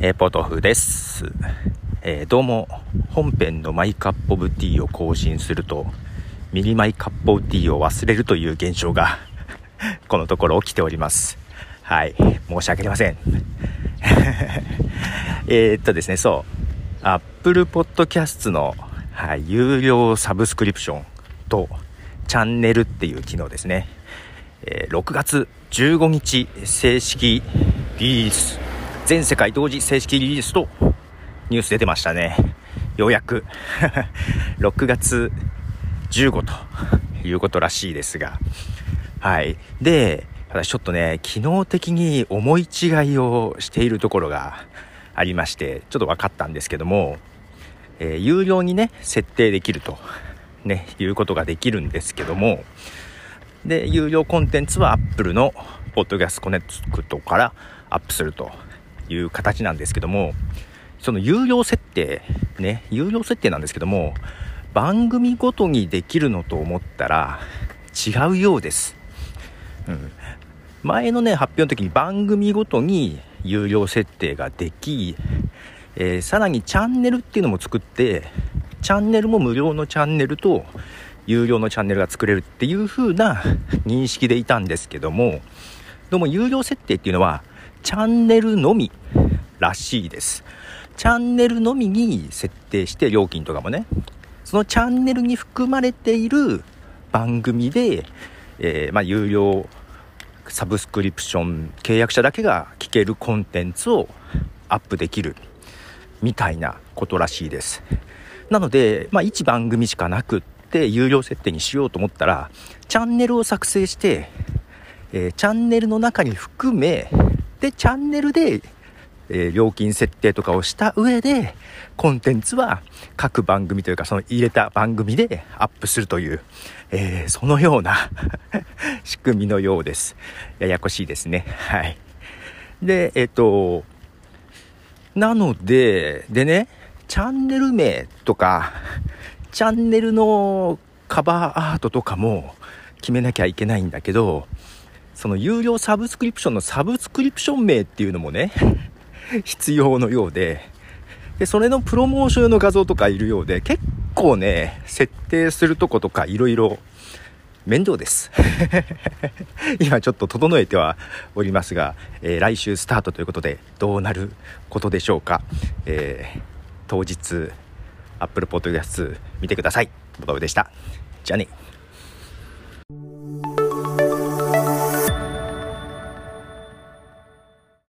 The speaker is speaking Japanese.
えー、ポトフです、えー、どうも本編のマイカップオブティーを更新するとミニマイカップオブティーを忘れるという現象が このところ起きております。はい。申し訳ありません。えっとですねそう。Apple Podcast の、はい、有料サブスクリプションとチャンネルっていう機能ですね、えー、6月15日正式リリース。全世界同時正式リリースとニュース出てましたね。ようやく 6月15ということらしいですが。はい。で、私ちょっとね、機能的に思い違いをしているところがありまして、ちょっと分かったんですけども、えー、有料にね、設定できると、ね、いうことができるんですけども、で、有料コンテンツは Apple のポッドキャストコネクトからアップするという形なんですけども、その有料設定、ね、有料設定なんですけども、番組ごとにできるのと思ったら違うようです。うん。前のね、発表の時に番組ごとに有料設定ができ、えー、さらにチャンネルっていうのも作って、チャンネルも無料のチャンネルと有料のチャンネルが作れるっていう風な認識でいたんですけども、どうも有料設定っていうのはチャンネルのみらしいです。チャンネルのみに設定して料金とかもね、そのチャンネルに含まれている番組で、えー、まあ、有料サブスクリプション契約者だけが聞けるコンテンツをアップできるみたいなことらしいです。なので、まあ、1番組しかなくって有料設定にしようと思ったら、チャンネルを作成して、えー、チャンネルの中に含め、で、チャンネルで、えー、料金設定とかをした上で、コンテンツは各番組というか、その入れた番組でアップするという、えー、そのような 仕組みのようです。ややこしいですね。はい。で、えっ、と、なので、でね、チャンネル名とか、チャンネルのカバーアートとかも決めなきゃいけないんだけど、その有料サブスクリプションのサブスクリプション名っていうのもね、必要のようで、で、それのプロモーション用の画像とかいるようで、結構ね、設定するとことかいろいろ面倒です。今ちょっと整えてはおりますが、えー、来週スタートということで、どうなることでしょうか。えー、当日、Apple Podcast 見てください。ボトムでした。じゃあね。